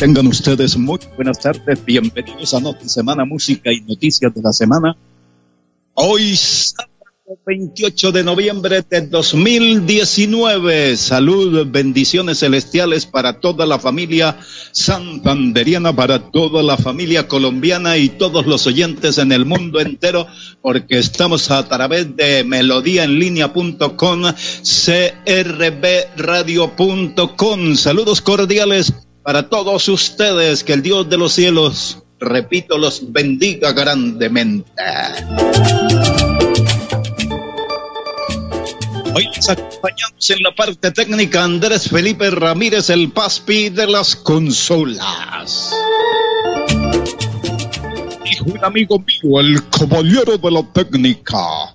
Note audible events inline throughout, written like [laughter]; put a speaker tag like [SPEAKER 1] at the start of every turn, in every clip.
[SPEAKER 1] Tengan ustedes muy buenas tardes. Bienvenidos a Noti Semana Música y Noticias de la Semana. Hoy, sábado 28 de noviembre de 2019. Salud, bendiciones celestiales para toda la familia santanderiana, para toda la familia colombiana y todos los oyentes en el mundo entero, porque estamos a través de melodíaenlínea.com, crbradio.com. Saludos cordiales para todos ustedes, que el Dios de los cielos, repito, los bendiga grandemente. Hoy les acompañamos en la parte técnica Andrés Felipe Ramírez, el Paspi de las consolas. Y un amigo mío, el caballero de la técnica.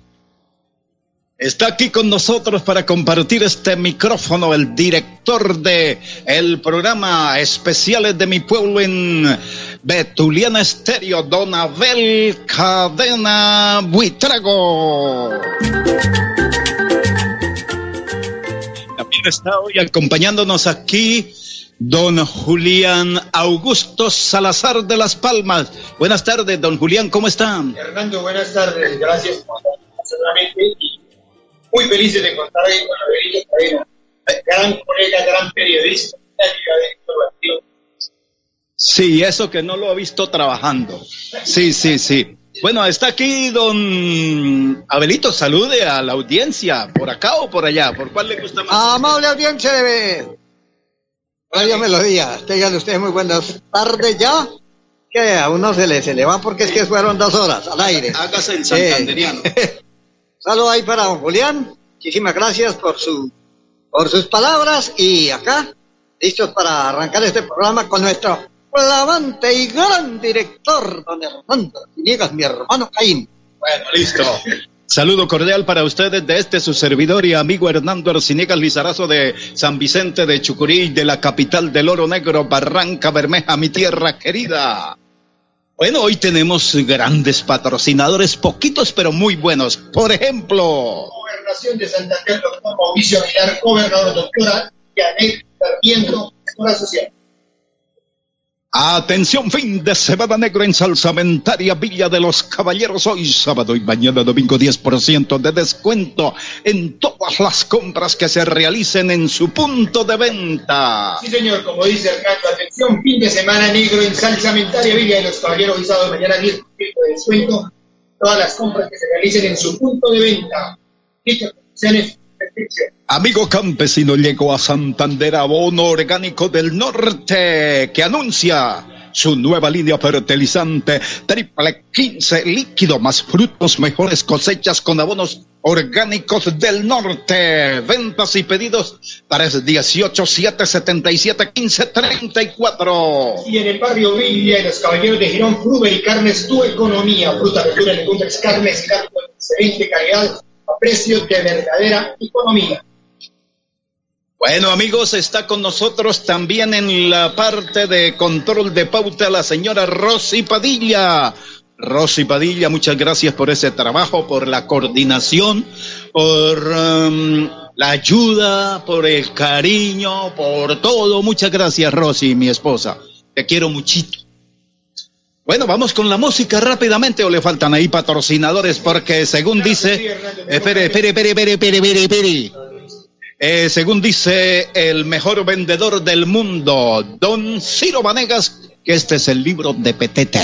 [SPEAKER 1] Está aquí con nosotros para compartir este micrófono el director de el programa Especiales de mi pueblo en Betuliana Estéreo, Don Abel Cadena Buitrago. También está hoy acompañándonos aquí don Julián Augusto Salazar de Las Palmas. Buenas tardes, don Julián, ¿cómo están?
[SPEAKER 2] Hernando, buenas tardes, gracias por muy felices de contar ahí con Abelito Cadena, gran colega, gran periodista,
[SPEAKER 1] Sí, eso que no lo he visto trabajando. Sí, sí, sí. Bueno, está aquí don Abelito, salude a la audiencia, por acá o por allá, ¿por cuál le gusta más?
[SPEAKER 3] Amable audiencia de Radio Melodía, tengan ustedes muy buenas tardes ya, que a uno se le, se le va porque es que fueron dos horas al aire.
[SPEAKER 1] Hágase el santanderiano.
[SPEAKER 3] Eh, saludo ahí para don Julián, muchísimas gracias por, su, por sus palabras y acá, listos para arrancar este programa con nuestro flamante y gran director, don Hernando Ciniegas, mi hermano Caín.
[SPEAKER 1] Bueno, listo. [laughs] Saludo cordial para ustedes de este su servidor y amigo Hernando Arciniegas Lizarazo de San Vicente de Chucurí, de la capital del Oro Negro, Barranca Bermeja, mi tierra querida. Bueno, hoy tenemos grandes patrocinadores, poquitos pero muy buenos. Por ejemplo,
[SPEAKER 2] Gobernación de Santander, doctor Mauricio Aguilar, gobernador doctora Yanek Sarmiento, Escuela Social.
[SPEAKER 1] Atención, fin de semana negro en Salsamentaria Villa de los Caballeros. Hoy sábado y mañana domingo 10% de descuento en todas las compras que se realicen en su punto de venta.
[SPEAKER 2] Sí, señor, como dice el canto, atención, fin de semana negro en Salsamentaria Villa de los Caballeros. Hoy sábado y mañana 10% de descuento. Todas las compras que se realicen en su punto de venta. Dichas condiciones
[SPEAKER 1] Amigo campesino llegó a Santander Abono Orgánico del Norte que anuncia su nueva línea fertilizante triple 15 líquido más frutos, mejores cosechas con abonos orgánicos del norte. Ventas y pedidos para el 18 7 77 15 34.
[SPEAKER 2] Y en el barrio Villa, los caballeros de Girón, Fruber y Carnes, tu economía, fruta, verdura, legumbres, carnes y carne de excelente calidad precios de verdadera economía.
[SPEAKER 1] Bueno amigos, está con nosotros también en la parte de control de pauta la señora Rosy Padilla. Rosy Padilla, muchas gracias por ese trabajo, por la coordinación, por um, la ayuda, por el cariño, por todo. Muchas gracias Rosy, mi esposa. Te quiero muchito. Bueno, vamos con la música rápidamente o le faltan ahí patrocinadores porque según dice, espere, espere, espere, espere, espere, espere, espere. Eh, según dice el mejor vendedor del mundo, Don Ciro Vanegas, que este es el libro de Petete.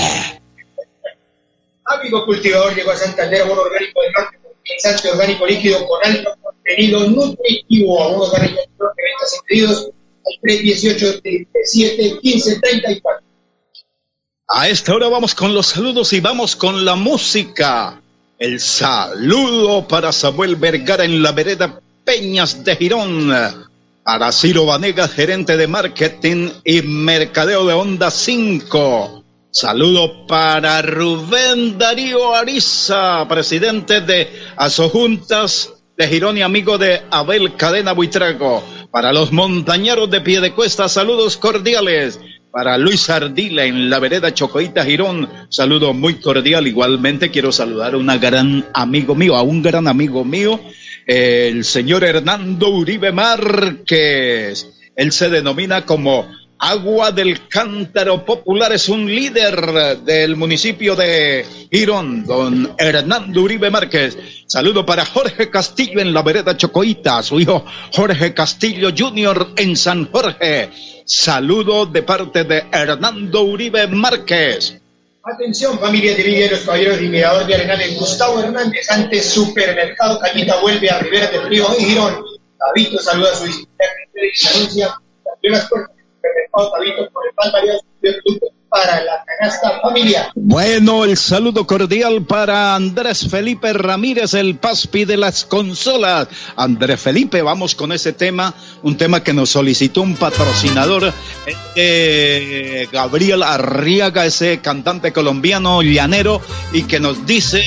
[SPEAKER 2] Amigo cultivador llegó a Santander, abono orgánico del norte, pensante orgánico líquido con alto contenido nutritivo, abono orgánico norte, ventas y pedidos al 318 37 15 34.
[SPEAKER 1] A esta hora vamos con los saludos y vamos con la música. El saludo para Samuel Vergara en la vereda Peñas de Girón. Para Ciro Vanegas, gerente de marketing y mercadeo de Onda 5. Saludo para Rubén Darío Ariza, presidente de Asojuntas de Girón y amigo de Abel Cadena Buitrago. Para los montañeros de Piedecuesta, saludos cordiales. Para Luis Ardila en la vereda Chocoita Girón, saludo muy cordial. Igualmente quiero saludar a un gran amigo mío, a un gran amigo mío, el señor Hernando Uribe Márquez. Él se denomina como Agua del Cántaro Popular es un líder del municipio de Girón, don Hernando Uribe Márquez. Saludo para Jorge Castillo en la vereda Chocoita, su hijo Jorge Castillo Jr. en San Jorge. Saludo de parte de Hernando Uribe Márquez.
[SPEAKER 2] Atención, familia de los Caballeros de Mirador de Arenales. Gustavo Hernández, ante Supermercado Cañita, vuelve a Rivera del Río en Girón. Tabito saluda a su visitante y
[SPEAKER 1] Bueno, el saludo cordial para Andrés Felipe Ramírez, el paspi de las consolas. Andrés Felipe, vamos con ese tema, un tema que nos solicitó un patrocinador, eh, Gabriel Arriaga, ese cantante colombiano llanero, y que nos dice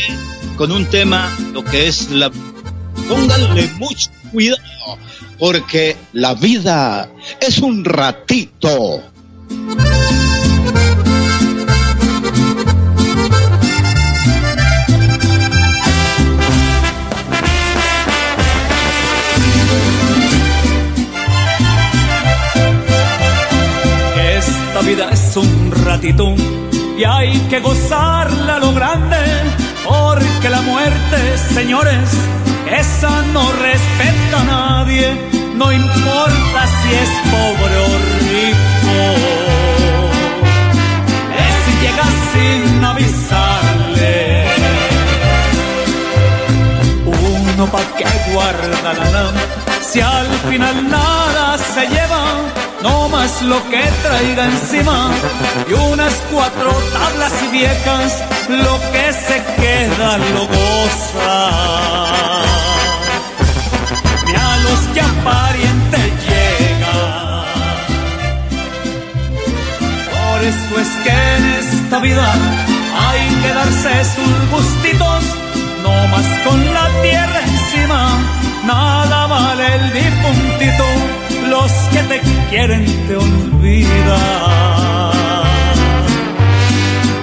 [SPEAKER 1] con un tema lo que es la... Pónganle mucho cuidado porque la vida es un ratito.
[SPEAKER 4] Esta vida es un ratito y hay que gozarla lo grande, porque la muerte, señores, esa no respeta a nadie, no importa si es pobre o rico. Es llega sin avisarle. Uno pa' que guarda la si al final nada se lleva, no más lo que traiga encima y unas cuatro tablas viejas, lo que se queda lo goza que a pariente llega. Por eso es que en esta vida hay que darse sus gustitos, no más con la tierra encima, nada vale el difuntito, los que te quieren te olvidan.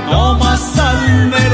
[SPEAKER 4] No más al mero.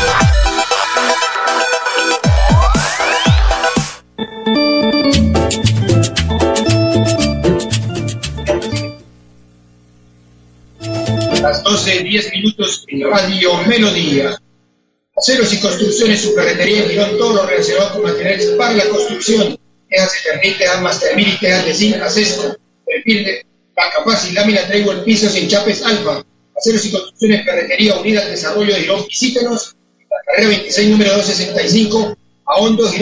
[SPEAKER 2] 12, 10 minutos en Radio Melodía. Aceros y construcciones, su ferretería en Girón, todo lo relacionado con materiales para la construcción. Tejas de ternil, tejas mastermil y tejas de zinc, acesco, perfil de capaz y lámina traigo el piso sin chapes alfa. Aceros y construcciones, ferretería unida al desarrollo de Girón, visítenos. La carrera 26, número 265, a hondos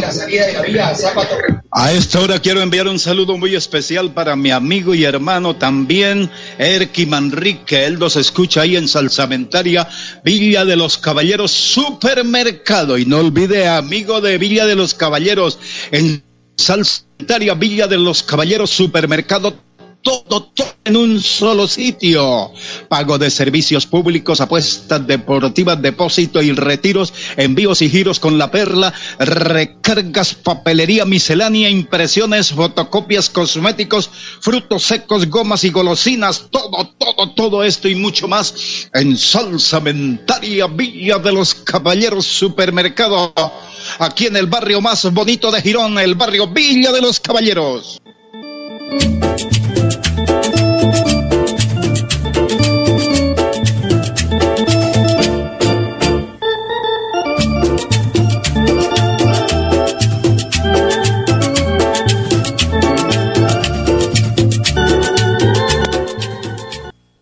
[SPEAKER 2] la salida de la Zapato.
[SPEAKER 1] A esta hora quiero enviar un saludo muy especial para mi amigo y hermano también, Erki Manrique. Él nos escucha ahí en Salsamentaria, Villa de los Caballeros Supermercado. Y no olvide, amigo de Villa de los Caballeros, en Salsamentaria, Villa de los Caballeros Supermercado todo, todo en un solo sitio. Pago de servicios públicos, apuestas deportivas, depósito y retiros, envíos y giros con la perla, recargas, papelería miscelánea, impresiones, fotocopias, cosméticos, frutos secos, gomas y golosinas, todo, todo, todo esto y mucho más en Salsa Mentaria Villa de los Caballeros Supermercado, aquí en el barrio más bonito de Girón, el barrio Villa de los Caballeros.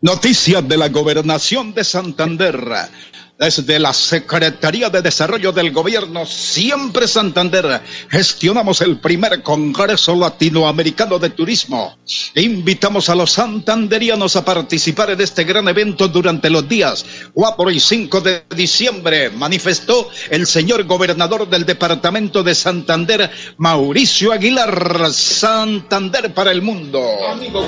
[SPEAKER 1] Noticias de la Gobernación de Santander. Desde la Secretaría de Desarrollo del Gobierno, siempre Santander, gestionamos el primer Congreso Latinoamericano de Turismo. Invitamos a los santanderianos a participar en este gran evento durante los días 4 y 5 de diciembre, manifestó el señor gobernador del departamento de Santander, Mauricio Aguilar, Santander para el mundo. Amigo,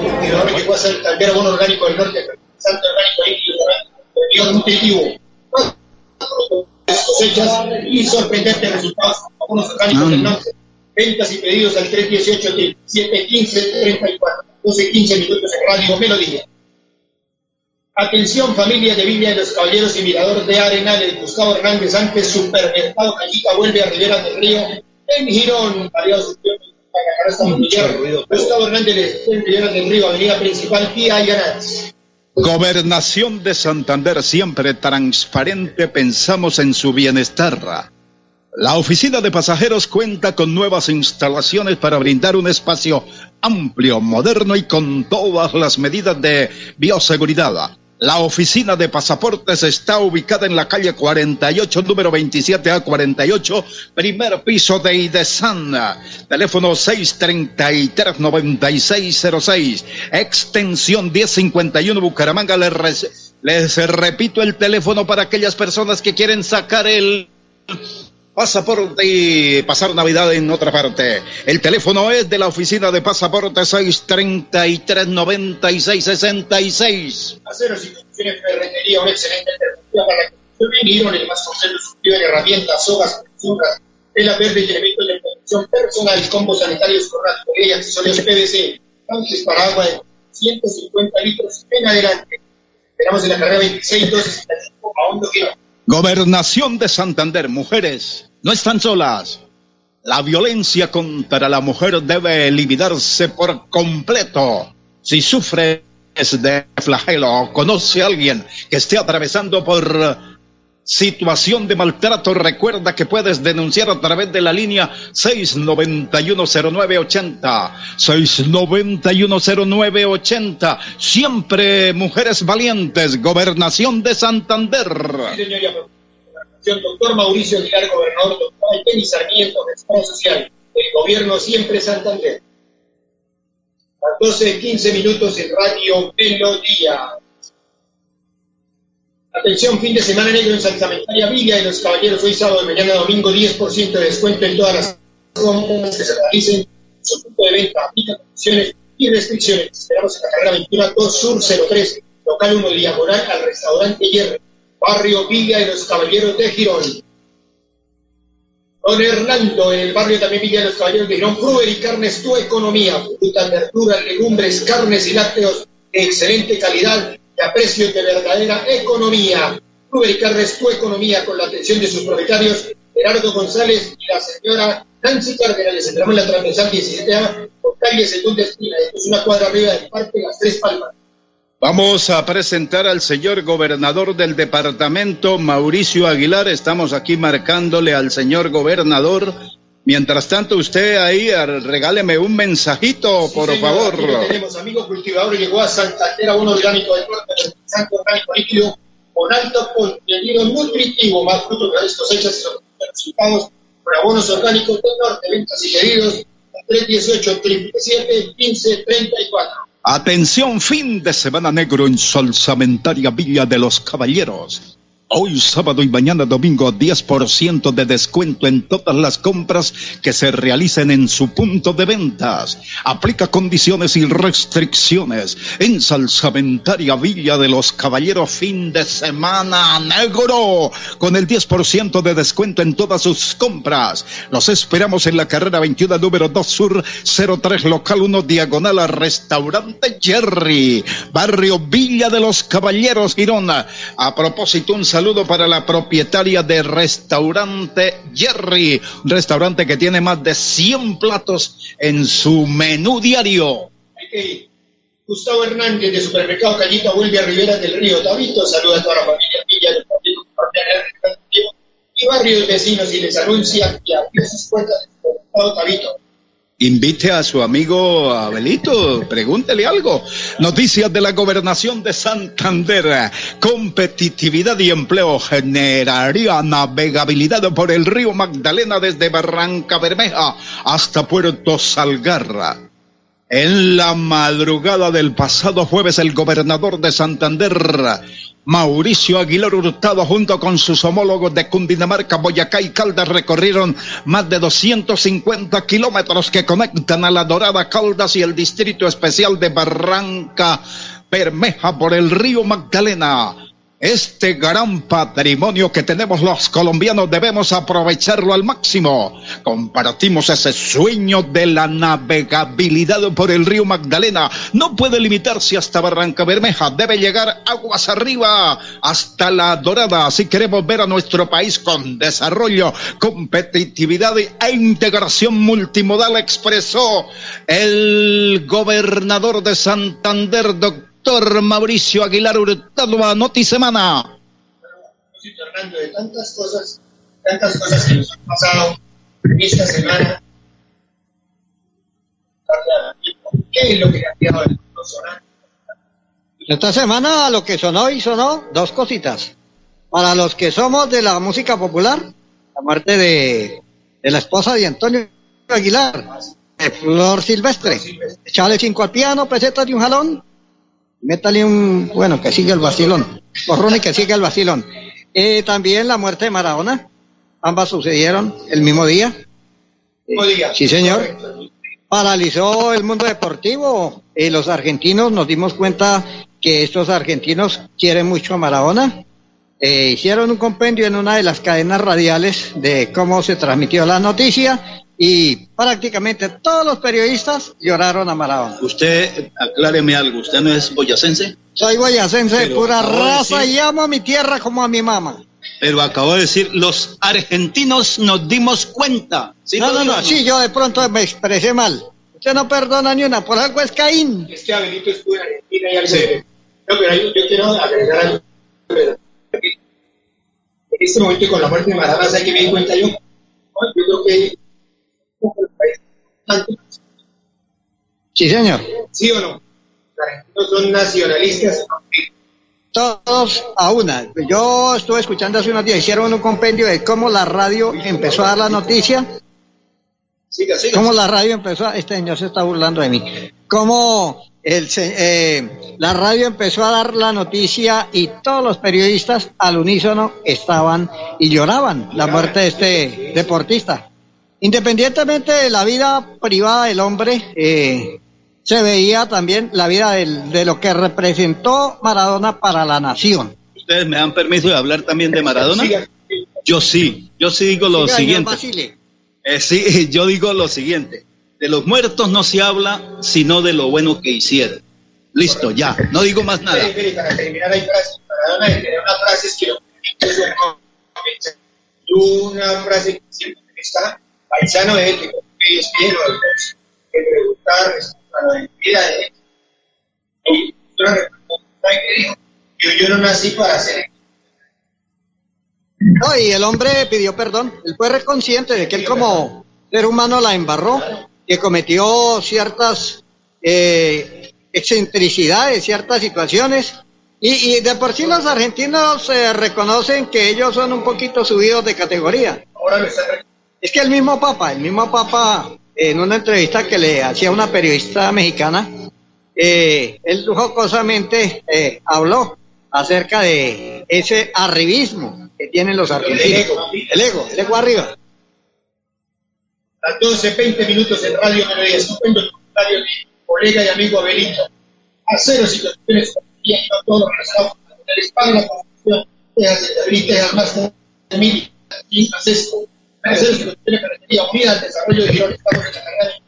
[SPEAKER 1] Santander, orgánico del norte, Santo Orgánico, nutritivo
[SPEAKER 2] cosechas y sorprendentes resultados con los orgánicos del norte. Ventas y pedidos al 318 715 34 12 15 minutos en Radio Melodía. Atención familia de Villa de los Caballeros y Mirador de Arenales, Gustavo Hernández antes Supermercado Callita vuelve a Rivera del Río en Girón, aliados Gustavo Hernández en Rivera del Río, avenida principal Pía Yanaz.
[SPEAKER 1] Gobernación de Santander, siempre transparente, pensamos en su bienestar. La oficina de pasajeros cuenta con nuevas instalaciones para brindar un espacio amplio, moderno y con todas las medidas de bioseguridad. La oficina de pasaportes está ubicada en la calle 48, número 27A48, primer piso de IDESAN. Teléfono 633-9606, extensión 1051 Bucaramanga. Les, les repito el teléfono para aquellas personas que quieren sacar el pasaporte y pasar Navidad en otra parte. El teléfono es de la oficina de pasaporte 633-9666.
[SPEAKER 2] Aceros y construcciones ferretería, una excelente alternativa para la construcción en el más completo surtido de herramientas, sogas, pinturas, tela verde y elementos de protección personal, combos sanitarios con y accesorios PVC, tanques para agua de 150 litros en adelante. Esperamos en la carrera 26 265 a Hondo Girón.
[SPEAKER 1] Gobernación de Santander, mujeres, no están solas. La violencia contra la mujer debe eliminarse por completo. Si sufres de flagelo o conoce a alguien que esté atravesando por situación de maltrato, recuerda que puedes denunciar a través de la línea 6910980. 6910980. Siempre mujeres valientes. Gobernación de Santander.
[SPEAKER 2] Sí. Doctor Mauricio Aguilar, gobernador, doctor Kenny Sarmiento, gestor social. El gobierno siempre Santander. A 12, 15 minutos en Radio Melodía. Atención, fin de semana negro en Salsamentaria Villa y los Caballeros. Hoy sábado y mañana domingo, 10% de descuento en todas las compras que se realicen en su punto de venta. Aplica condiciones y restricciones. Esperamos en la carrera 21 2 Sur 03, local 1 diagonal al restaurante Hierro, barrio Villa y los Caballeros de Girón. Don Hernando, en el barrio también Villa de los Caballeros de Girón, Fruber y Carnes, tu economía, frutas, verduras, legumbres, carnes y lácteos de excelente calidad y a precios de verdadera economía. Carnes, tu economía con la atención de sus propietarios, Gerardo González y la señora Nancy Cárdenas. Entramos en la transversal 17A, por calle segunda esquina. Esto es una cuadra arriba del parque Las Tres Palmas.
[SPEAKER 1] Vamos a presentar al señor gobernador del departamento, Mauricio Aguilar. Estamos aquí marcándole al señor gobernador. Mientras tanto, usted ahí regáleme un mensajito,
[SPEAKER 2] Sí,
[SPEAKER 1] por favor.
[SPEAKER 2] tenemos, amigo cultivador, llegó a Santander a un orgánico de corte, santo orgánico líquido con alto contenido nutritivo, más frutos de las cosechas y los resultados por abonos orgánicos del norte, ventas y pedidos, 318 37 15 34.
[SPEAKER 1] Atención, fin de semana negro en Solsamentaria Villa de los Caballeros. Hoy sábado y mañana domingo 10% de descuento en todas las compras que se realicen en su punto de ventas. Aplica condiciones y restricciones en Salsamentaria Villa de los Caballeros fin de semana negro con el 10% de descuento en todas sus compras. Los esperamos en la carrera 21 número 2 sur 03 local 1 diagonal al restaurante Jerry, barrio Villa de los Caballeros Girona. A propósito, un saludo para la propietaria de restaurante Jerry, un restaurante que tiene más de 100 platos en su menú diario.
[SPEAKER 2] Gustavo Hernández de Supermercado Callita vuelve a Rivera del Río Tabito, saluda a toda la familia Villa del Partido y barrios vecinos y les anuncia que abrió sus puertas del Supermercado Tabito.
[SPEAKER 1] Invite a su amigo Abelito, pregúntele algo. Noticias de la gobernación de Santander. Competitividad y empleo generaría navegabilidad por el río Magdalena desde Barranca Bermeja hasta Puerto Salgarra. En la madrugada del pasado jueves, el gobernador de Santander, Mauricio Aguilar Hurtado, junto con sus homólogos de Cundinamarca, Boyacá y Caldas, recorrieron más de 250 kilómetros que conectan a la Dorada Caldas y el Distrito Especial de Barranca Bermeja por el río Magdalena. Este gran patrimonio que tenemos los colombianos debemos aprovecharlo al máximo. Compartimos ese sueño de la navegabilidad por el río Magdalena. No puede limitarse hasta Barranca Bermeja, debe llegar aguas arriba hasta la Dorada. Si queremos ver a nuestro país con desarrollo, competitividad e integración multimodal, expresó el gobernador de Santander, doctor doctor Mauricio Aguilar Hurtado a Noti Semana.
[SPEAKER 2] Fernando, de tantas cosas, tantas cosas que nos han pasado en esta semana, ¿qué es lo que ha cambiado el sonar?
[SPEAKER 3] Esta semana lo que sonó y sonó dos cositas. Para los que somos de la música popular, la muerte de, de la esposa de Antonio Aguilar, de Flor Silvestre. Echale cinco al piano, pesetas de un jalón, métale un, bueno, que siga el vacilón, borrón y que siga el vacilón. Eh, también la muerte de Maradona, ambas sucedieron el mismo día.
[SPEAKER 2] día.
[SPEAKER 3] Sí, señor. Paralizó el mundo deportivo y los argentinos nos dimos cuenta que estos argentinos quieren mucho a Maradona. Eh, hicieron un compendio en una de las cadenas radiales de cómo se transmitió la noticia y prácticamente todos los periodistas lloraron a Maradona.
[SPEAKER 1] Usted, acláreme algo, ¿usted no es boyacense?
[SPEAKER 3] Soy boyacense de pura raza y amo a mi tierra como a mi mamá.
[SPEAKER 1] Pero acabo de decir, los argentinos nos dimos cuenta.
[SPEAKER 3] no, no, no, sí, yo de pronto me expresé mal. Usted no perdona ni una, por algo es Caín.
[SPEAKER 2] Es que Abelito estuvo en Argentina y algo. Sí. No, pero yo, yo quiero agregar algo. En este momento, con la muerte de Maradona, ¿sabe que me di cuenta yo? Yo creo que
[SPEAKER 3] Sí, señor.
[SPEAKER 2] ¿Sí o no? Los argentinos son nacionalistas.
[SPEAKER 3] Todos a una. Yo estuve escuchando hace unos días, hicieron un compendio de cómo la radio empezó a dar la noticia.
[SPEAKER 2] Siga, siga.
[SPEAKER 3] Cómo la radio empezó a... Este señor se está burlando de mí. Cómo el, eh, la radio empezó a dar la noticia y todos los periodistas al unísono estaban y lloraban la muerte de este deportista. Independientemente de la vida privada del hombre, eh, se veía también la vida de lo que representó Maradona para la nación.
[SPEAKER 1] ¿Ustedes me dan permiso de hablar también de Maradona? Yo sí, yo sí digo lo siguiente. Eh, sí, [laughs] yo digo lo siguiente. De los muertos no se habla, sino de lo bueno que hicieron. Listo, ya, no digo más nada.
[SPEAKER 2] Para terminar, hay frases. Maradona una frase que una frase que siempre está paisano es que es bien que preguntar a la vida de él. Y que dijo, yo, yo no nací para hacer
[SPEAKER 3] no, y el hombre pidió perdón. Él fue reconsciente de que él como ser humano la embarró, que cometió ciertas eh, excentricidades, ciertas situaciones. Y, y, de por sí los argentinos eh, reconocen que ellos son un poquito subidos de categoría.
[SPEAKER 2] Ahora lo están
[SPEAKER 3] es que el mismo Papa, el mismo Papa, en una entrevista que le hacía una periodista mexicana, eh, él jocosamente eh, habló acerca de ese arribismo que tienen los argentinos. El ego, el ego, arriba.
[SPEAKER 2] A 12, 20 minutos en Radio el comentario de colega y amigo Abelito.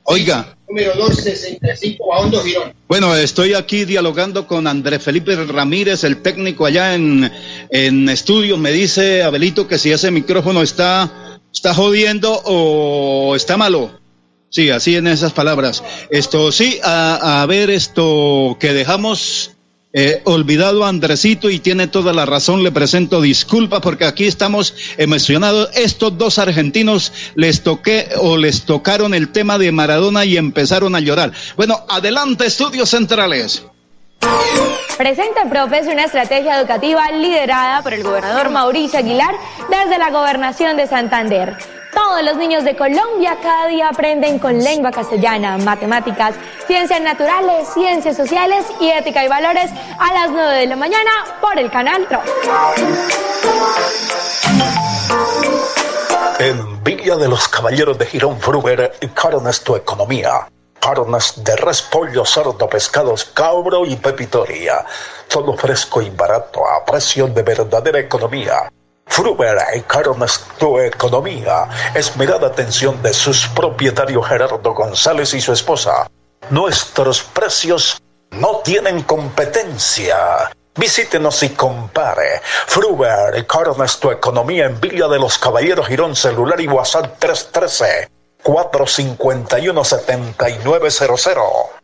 [SPEAKER 1] Oiga.
[SPEAKER 2] Número 265, Baondo Girón.
[SPEAKER 1] Bueno, estoy aquí dialogando con Andrés Felipe Ramírez, el técnico allá en, en estudio. Me dice Abelito que si ese micrófono está, está jodiendo o está malo. Sí, así en esas palabras. Esto sí, a, a ver esto que dejamos eh, olvidado a Andresito y tiene toda la razón, le presento disculpas porque aquí estamos emocionados. Estos dos argentinos les toqué o les tocaron el tema de Maradona y empezaron a llorar. Bueno, adelante, estudios centrales.
[SPEAKER 5] Presenta Profes una estrategia educativa liderada por el gobernador Mauricio Aguilar desde la gobernación de Santander todos los niños de Colombia cada día aprenden con lengua castellana, matemáticas, ciencias naturales, ciencias sociales y ética y valores a las 9 de la mañana por el canal Rock.
[SPEAKER 6] En Villa de los Caballeros de Girón Fruber, Coronas tu economía carnes de res, pollo, cerdo, pescados, cabro y pepitoria. Todo fresco y barato a precio de verdadera economía. Fruber Tu Economía. Esmerada atención de sus propietarios Gerardo González y su esposa. Nuestros precios no tienen competencia. Visítenos y compare. Fruber Carnes Tu Economía en Villa de los Caballeros Girón Celular y WhatsApp 313 451 7900.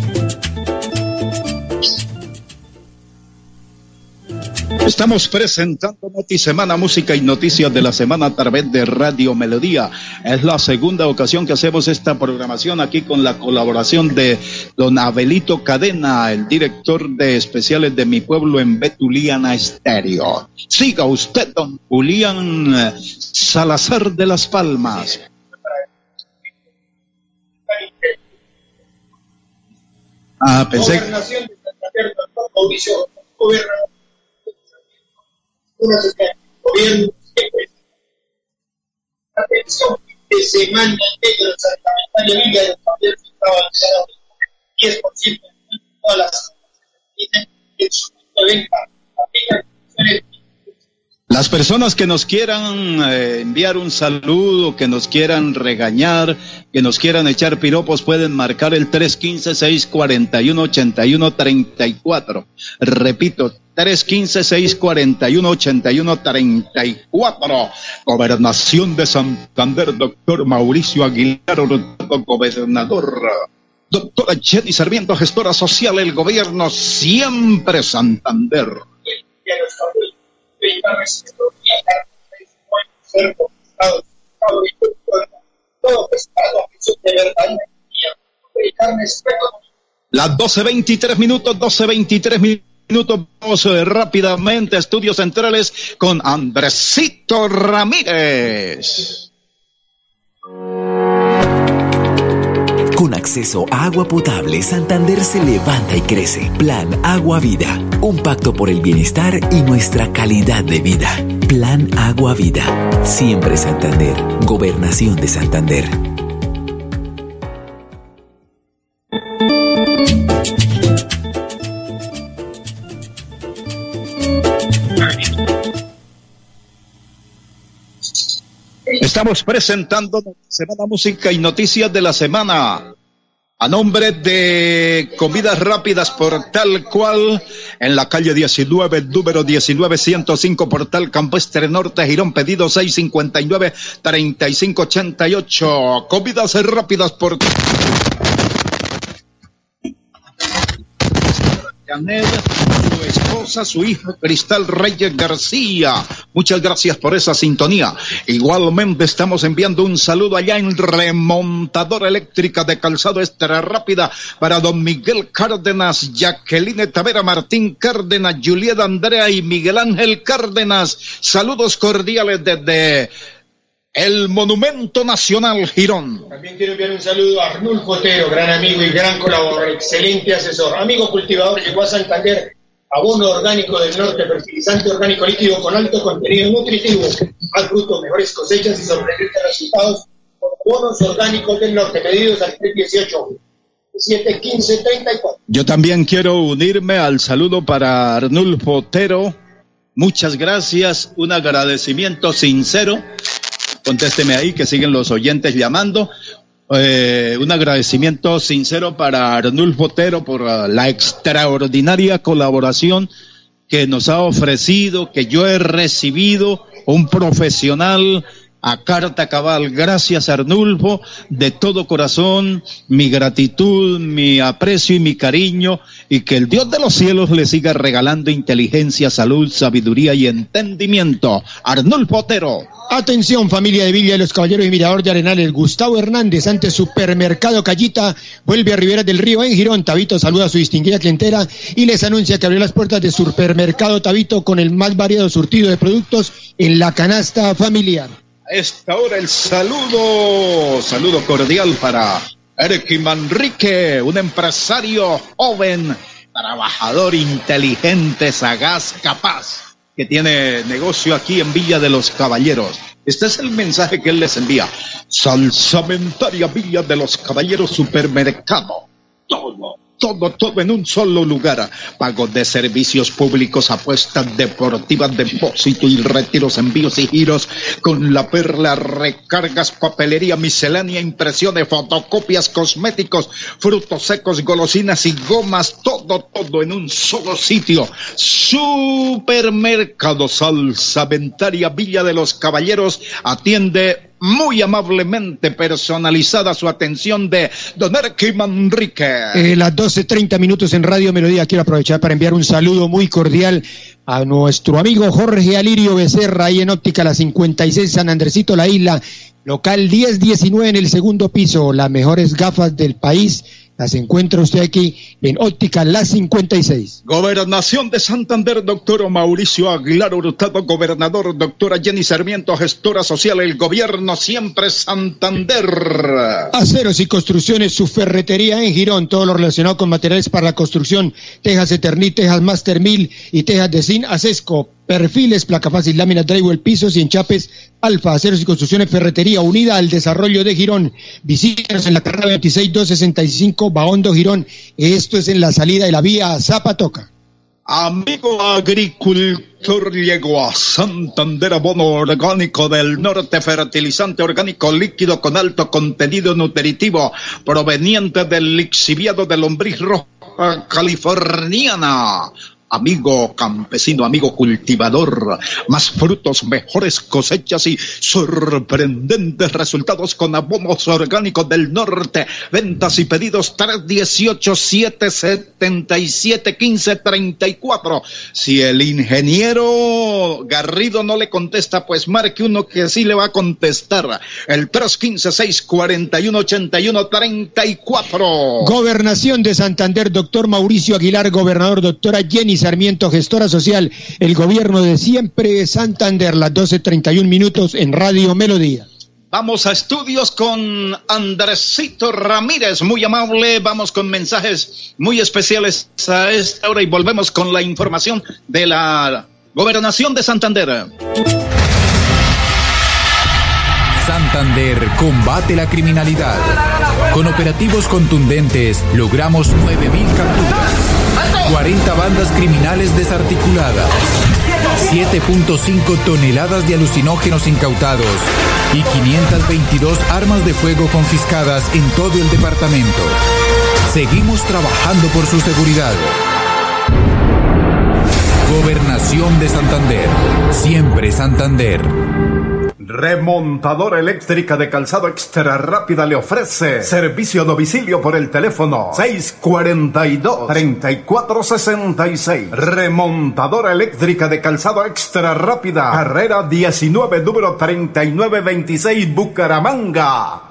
[SPEAKER 1] Estamos presentando Notisemana, música y noticias de la semana a través de Radio Melodía. Es la segunda ocasión que hacemos esta programación aquí con la colaboración de don Abelito Cadena, el director de especiales de mi pueblo en Betuliana Estéreo. Siga usted, don Julián Salazar de las Palmas.
[SPEAKER 2] Ah, pensé. Gobernación gobierno la pensión de semana de Santa Villa de también estaba avanzada 10% de todas las en su punto de venta.
[SPEAKER 1] Las personas que nos quieran eh, enviar un saludo, que nos quieran regañar, que nos quieran echar piropos, pueden marcar el 315-641-8134. Repito, 315-641-8134. Gobernación de Santander, doctor Mauricio Aguilar, gobernador. Doctora Jenny Sarmiento, gestora social, el gobierno siempre Santander. Las 12.23 minutos, 12.23 minutos minutos. Vamos rápidamente a Estudios Centrales con Andresito Ramírez.
[SPEAKER 7] Con acceso a agua potable, Santander se levanta y crece. Plan Agua Vida. Un pacto por el bienestar y nuestra calidad de vida. Plan Agua Vida. Siempre Santander. Gobernación de Santander.
[SPEAKER 1] Estamos presentando Semana Música y Noticias de la Semana. A nombre de Comidas Rápidas por tal cual, en la calle 19, número 19105, Portal Campestre Norte, Girón, pedido 659-3588. Comidas Rápidas por su esposa, su hija Cristal Reyes García. Muchas gracias por esa sintonía. Igualmente estamos enviando un saludo allá en Remontadora Eléctrica de Calzado Extra Rápida para don Miguel Cárdenas, Jacqueline Tavera, Martín Cárdenas, Julieta Andrea y Miguel Ángel Cárdenas. Saludos cordiales desde el Monumento Nacional Girón.
[SPEAKER 2] También quiero enviar un saludo a Arnulfo Otero, gran amigo y gran colaborador, excelente asesor. Amigo cultivador, llegó a Santander, abono orgánico del norte, fertilizante orgánico líquido con alto contenido nutritivo, más frutos, mejores cosechas y sorprendentes resultados con abonos orgánicos del norte, medidos al 318. 715 34.
[SPEAKER 1] Yo también quiero unirme al saludo para Arnulfo Otero. Muchas gracias, un agradecimiento sincero contésteme ahí que siguen los oyentes llamando. Eh, un agradecimiento sincero para Arnulfo Otero por la extraordinaria colaboración que nos ha ofrecido, que yo he recibido, un profesional a carta cabal. Gracias Arnulfo, de todo corazón, mi gratitud, mi aprecio y mi cariño, y que el Dios de los cielos le siga regalando inteligencia, salud, sabiduría y entendimiento. Arnulfo Otero.
[SPEAKER 2] Atención familia de Villa de los Caballeros y Mirador de Arenales. Gustavo Hernández ante Supermercado Callita vuelve a Rivera del Río en Girón. Tabito saluda a su distinguida clientela y les anuncia que abrió las puertas de Supermercado Tabito con el más variado surtido de productos en la canasta familiar.
[SPEAKER 1] Esta hora el saludo, saludo cordial para Eric Manrique, un empresario joven, trabajador, inteligente, sagaz, capaz que tiene negocio aquí en Villa de los Caballeros. Este es el mensaje que él les envía. Salsamentaria Villa de los Caballeros Supermercado. Todo todo, todo en un solo lugar. Pago de servicios públicos, apuestas deportivas, depósito y retiros, envíos y giros con la perla, recargas, papelería, miscelánea, impresiones, fotocopias, cosméticos, frutos secos, golosinas y gomas, todo, todo en un solo sitio. Supermercado Salsa Ventaria Villa de los Caballeros atiende muy amablemente personalizada su atención de Don Erky Manrique.
[SPEAKER 2] Eh, las 12.30 minutos en Radio Melodía. Quiero aprovechar para enviar un saludo muy cordial a nuestro amigo Jorge Alirio Becerra, ahí en óptica la 56 San Andresito, la isla, local 1019 en el segundo piso, las mejores gafas del país las encuentra usted aquí en Óptica La 56.
[SPEAKER 1] Gobernación de Santander, doctor Mauricio Aguilar Hurtado, gobernador, doctora Jenny Sarmiento, gestora social, el gobierno siempre Santander.
[SPEAKER 2] Aceros y construcciones, su ferretería en Girón, todo lo relacionado con materiales para la construcción, Tejas Eternit, Tejas Master 1000 y Tejas de Sin Acesco perfiles, placa fácil, láminas, drywall, pisos y enchapes, alfa, aceros y construcciones, ferretería unida al desarrollo de Girón. Visítenos en la carrera 26265, Baondo, Girón. Esto es en la salida de la vía Zapatoca.
[SPEAKER 1] Amigo agricultor, llegó a Santander abono orgánico del norte, fertilizante orgánico líquido con alto contenido nutritivo, proveniente del lixiviado de lombriz roja californiana amigo campesino, amigo cultivador, más frutos, mejores cosechas y sorprendentes resultados con abonos orgánicos del norte. Ventas y pedidos 318 777 1534. Si el ingeniero Garrido no le contesta, pues marque uno que sí le va a contestar. El 315 641 81 34.
[SPEAKER 2] Gobernación de Santander, doctor Mauricio Aguilar, gobernador, doctora Jenny Sarmiento, gestora social, el gobierno de siempre Santander, las 12.31 minutos en Radio Melodía.
[SPEAKER 1] Vamos a estudios con Andresito Ramírez, muy amable. Vamos con mensajes muy especiales a esta hora y volvemos con la información de la gobernación de Santander.
[SPEAKER 8] Santander combate la criminalidad. Con operativos contundentes logramos 9.000 capturas 40 bandas criminales desarticuladas, 7.5 toneladas de alucinógenos incautados y 522 armas de fuego confiscadas en todo el departamento. Seguimos trabajando por su seguridad. Gobernación de Santander. Siempre Santander.
[SPEAKER 9] Remontadora eléctrica de calzado extra rápida le ofrece servicio a domicilio por el teléfono 642-3466. Remontadora eléctrica de calzado extra rápida. Carrera 19, número 3926, Bucaramanga.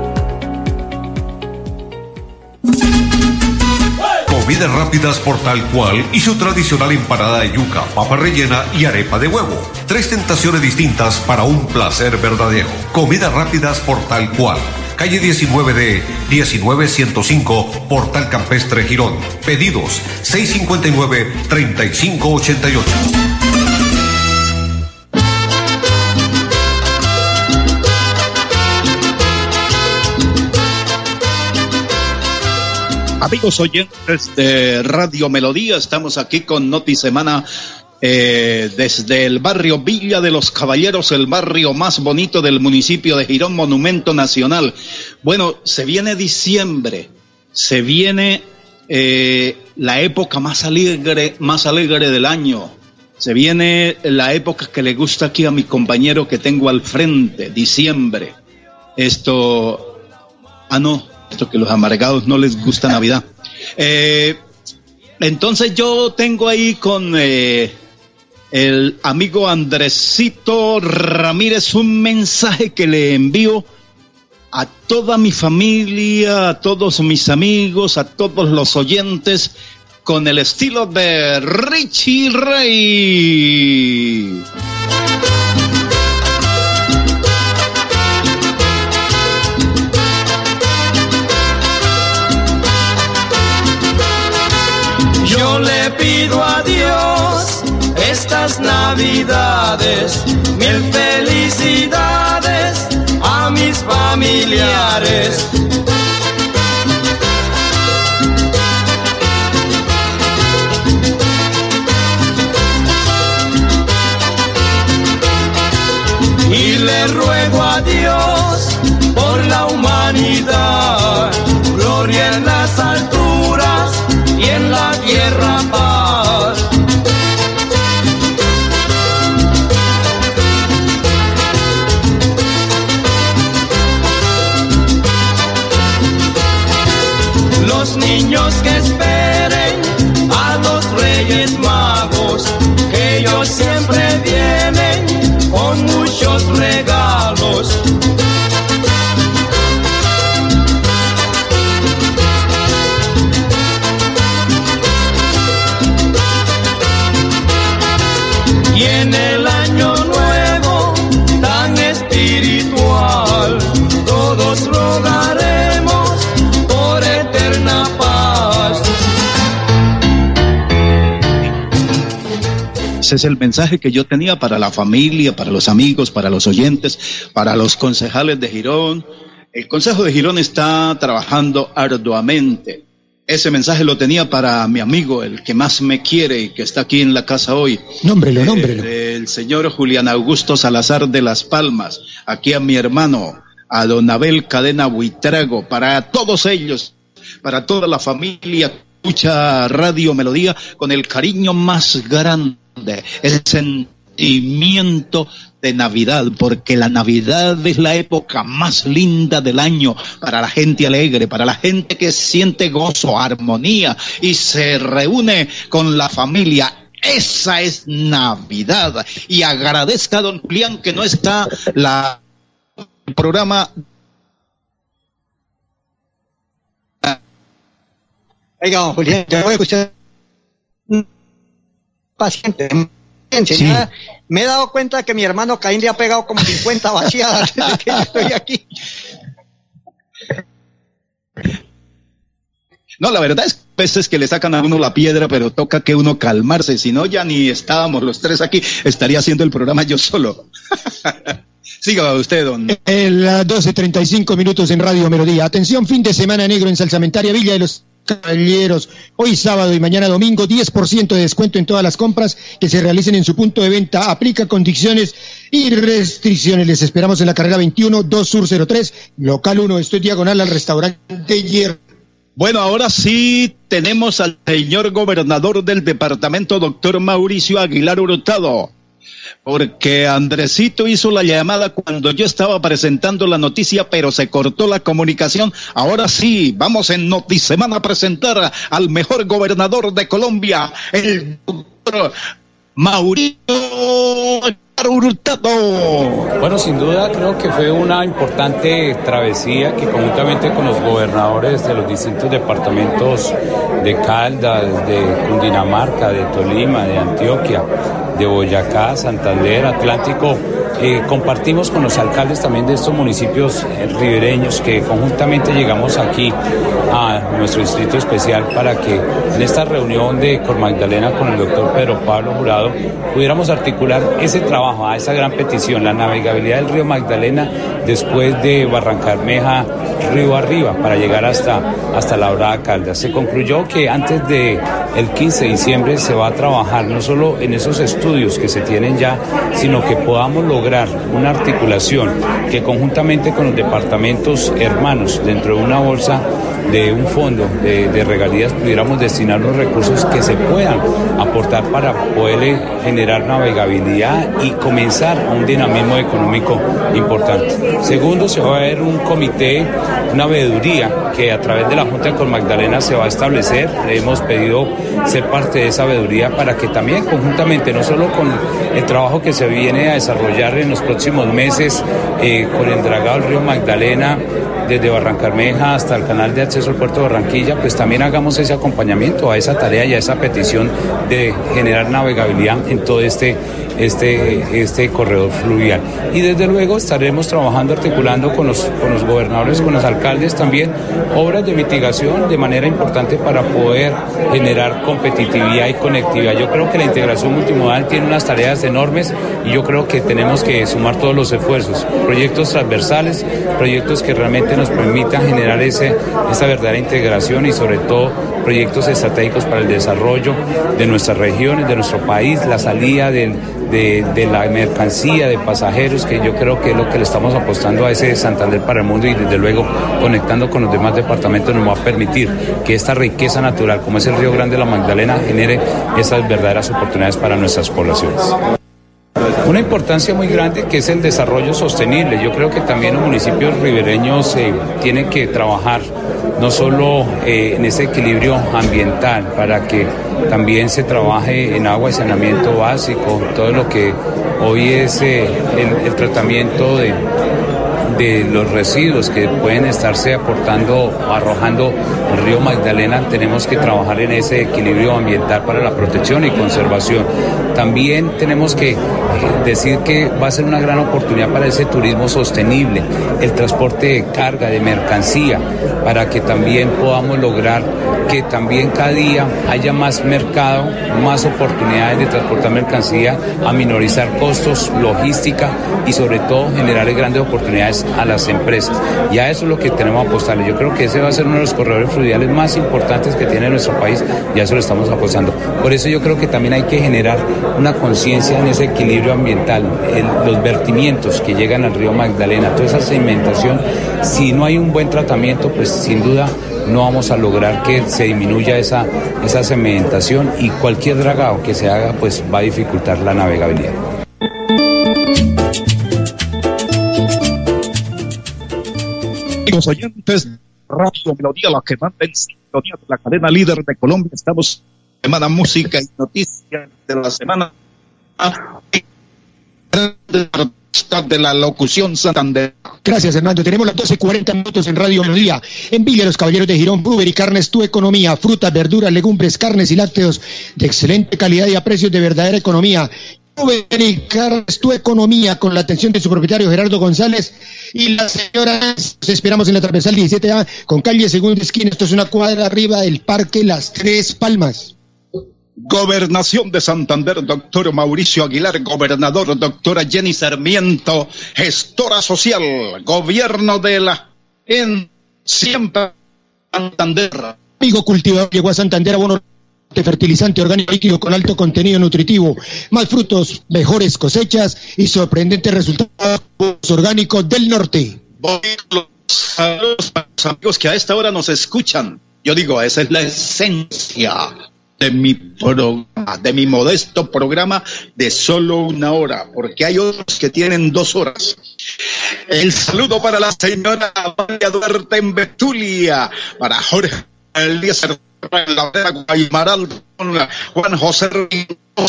[SPEAKER 10] Comidas rápidas por tal cual y su tradicional empanada de yuca, papa rellena y arepa de huevo. Tres tentaciones distintas para un placer verdadero. Comidas rápidas por tal cual. Calle 19 de 19105, Portal Campestre Girón. Pedidos 659-3588.
[SPEAKER 1] Amigos oyentes de Radio Melodía, estamos aquí con Noti Semana eh, desde el barrio Villa de los Caballeros, el barrio más bonito del municipio de Girón, Monumento Nacional. Bueno, se viene diciembre, se viene eh, la época más alegre, más alegre del año. Se viene la época que le gusta aquí a mi compañero que tengo al frente, diciembre. Esto, ah no, esto que los amargados no les gusta Navidad. Eh, entonces yo tengo ahí con eh, el amigo Andresito Ramírez un mensaje que le envío a toda mi familia, a todos mis amigos, a todos los oyentes, con el estilo de Richie Rey.
[SPEAKER 11] Pido a Dios estas navidades mil felicidades a mis familiares. Y le ruego a Dios por la humanidad,
[SPEAKER 1] Ese es el mensaje que yo tenía para la familia, para los amigos, para los oyentes, para los concejales de Girón. El Consejo de Girón está trabajando arduamente. Ese mensaje lo tenía para mi amigo, el que más me quiere y que está aquí en la casa hoy.
[SPEAKER 12] Nómbrelo, nómbrelo.
[SPEAKER 1] Eh, el señor Julián Augusto Salazar de Las Palmas. Aquí a mi hermano, a don Abel Cadena Buitrago, para todos ellos, para toda la familia, escucha Radio Melodía con el cariño más grande, el sentimiento de Navidad, porque la Navidad es la época más linda del año para la gente alegre, para la gente que siente gozo, armonía y se reúne con la familia. Esa es Navidad. Y agradezca a don Julián que no está la el programa
[SPEAKER 3] Oiga, don Julián, voy a escuchar paciente.
[SPEAKER 12] Sí.
[SPEAKER 3] Me he dado cuenta que mi hermano Caín le ha pegado como 50 vaciadas [laughs] desde que yo estoy aquí.
[SPEAKER 1] No, la verdad es que a veces que le sacan a uno la piedra, pero toca que uno calmarse. Si no, ya ni estábamos los tres aquí, estaría haciendo el programa yo solo. [laughs] Siga usted, don.
[SPEAKER 12] En las 12.35 minutos en Radio Melodía. Atención, fin de semana negro en Salsamentaria Villa de los Caballeros. Hoy sábado y mañana domingo, 10% de descuento en todas las compras que se realicen en su punto de venta. Aplica condiciones y restricciones. Les esperamos en la carrera 21, 2 Sur 03, local 1. Estoy diagonal al restaurante Hierro.
[SPEAKER 1] Bueno, ahora sí tenemos al señor gobernador del departamento, doctor Mauricio Aguilar Hurtado. Porque Andresito hizo la llamada cuando yo estaba presentando la noticia, pero se cortó la comunicación. Ahora sí, vamos en Notisemana a presentar al mejor gobernador de Colombia, el doctor Mauricio Hurtado.
[SPEAKER 13] Bueno, sin duda creo que fue una importante travesía que conjuntamente con los gobernadores de los distintos departamentos de Caldas, de Cundinamarca, de Tolima, de Antioquia, de Boyacá, Santander, Atlántico, compartimos con los alcaldes también de estos municipios eh, ribereños que conjuntamente llegamos aquí a nuestro distrito especial para que en esta reunión de Cor Magdalena con el doctor Pedro Pablo Jurado pudiéramos articular ese trabajo, a esa gran petición, la navegabilidad del río Magdalena después de Barrancarmeja río arriba para llegar hasta, hasta la Brada Caldas. Se concluyó que antes del el 15 de diciembre se va a trabajar no solo en esos estudios que se tienen ya, sino que podamos lograr una articulación que conjuntamente con los departamentos hermanos dentro de una bolsa de un fondo de, regalías pudiéramos destinar los recursos que se puedan aportar para poder generar navegabilidad y comenzar un dinamismo económico importante. Segundo, se va a ver un comité, una veeduría que a través de la Junta con Magdalena se va a establecer. Le hemos pedido ser parte de esa veeduría para que también conjuntamente, no solo con el trabajo que se viene a desarrollar en los próximos meses eh, con el dragado del río Magdalena, desde Barrancarmeja hasta el canal de acceso al puerto de Barranquilla, pues también hagamos ese acompañamiento a esa tarea y a esa petición de generar navegabilidad en todo este, este, este corredor fluvial. Y desde luego estaremos trabajando, articulando con los, con los gobernadores, con los alcaldes también, obras de mitigación de manera importante para poder generar competitividad y conectividad. Yo creo que la integración multimodal tiene unas tareas enormes y yo creo que tenemos que sumar todos los esfuerzos, proyectos transversales, proyectos que realmente nos permitan generar ese, esa verdadera integración y sobre todo proyectos estratégicos para el desarrollo de nuestras regiones, de nuestro país, la salida de, de, la mercancía, de pasajeros, que yo creo que es lo que le estamos apostando a ese Santander para el mundo y desde luego conectando con los demás departamentos nos va a permitir que esta riqueza natural, como es el Río Grande de la Magdalena, genere esas verdaderas oportunidades para nuestras poblaciones. Una importancia muy grande que es el desarrollo sostenible. Yo creo que también los municipios ribereños eh, tienen que trabajar no solo eh, en ese equilibrio ambiental, para que también se trabaje en agua y saneamiento básico, todo lo que hoy es eh, el tratamiento de de los residuos que pueden estarse aportando, arrojando el río Magdalena, tenemos que trabajar en ese equilibrio ambiental para la protección y conservación. También tenemos que eh, decir que va a ser una gran oportunidad para ese turismo sostenible, el transporte de carga, de mercancía, para que también podamos lograr que también cada día haya más mercado, más oportunidades de transportar mercancía, a minorizar costos, logística y sobre todo generar grandes oportunidades a las empresas. Y a eso es lo que tenemos apostarle. Yo creo que ese va a ser uno de los corredores fluviales más importantes que tiene nuestro país y a eso lo estamos apostando. Por eso yo creo que también hay que generar una conciencia en ese equilibrio ambiental, los vertimientos que llegan al río Magdalena, toda esa sedimentación, si no hay un buen tratamiento, pues sin duda no vamos a lograr que se disminuya esa, esa sedimentación y cualquier dragado que se haga pues va a dificultar la navegabilidad.
[SPEAKER 1] Amigos oyentes, Radio Melodía, la que manda en sintonía de la cadena líder de Colombia. Estamos en semana música y noticias de la semana de la locución Santander.
[SPEAKER 12] Gracias, Hernando. Tenemos las 12.40 minutos en Radio Melodía. En Villa Los Caballeros de Girón, Buber y Carnes, tu economía. Frutas, verduras, legumbres, carnes y lácteos de excelente calidad y a precios de verdadera economía. Carnes, tu economía, con la atención de su propietario Gerardo González y la señora. esperamos en la transversal 17A con calle Segunda Esquina. Esto es una cuadra arriba del Parque Las Tres Palmas.
[SPEAKER 1] Gobernación de Santander, doctor Mauricio Aguilar, gobernador, doctora Jenny Sarmiento, gestora social, gobierno de la en siempre Santander.
[SPEAKER 12] Amigo cultivador llegó a Santander a de fertilizante orgánico líquido con alto contenido nutritivo, más frutos, mejores cosechas y sorprendentes resultados orgánicos del norte.
[SPEAKER 1] Saludos a los amigos que a esta hora nos escuchan. Yo digo, esa es la esencia de mi programa, de mi modesto programa de solo una hora, porque hay otros que tienen dos horas. El saludo para la señora María Duarte en Betulia, para Jorge Elías en la Juan José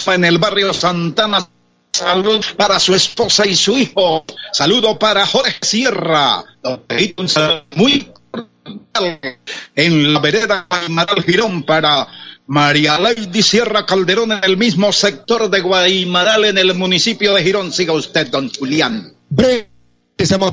[SPEAKER 1] en el barrio Santana. Salud para su esposa y su hijo. Saludo para Jorge Sierra. muy en la vereda Guaymaral Girón para María Lady Sierra Calderón en el mismo sector de Guaymaral en el municipio de Girón. Siga usted, don Julián.
[SPEAKER 2] Estamos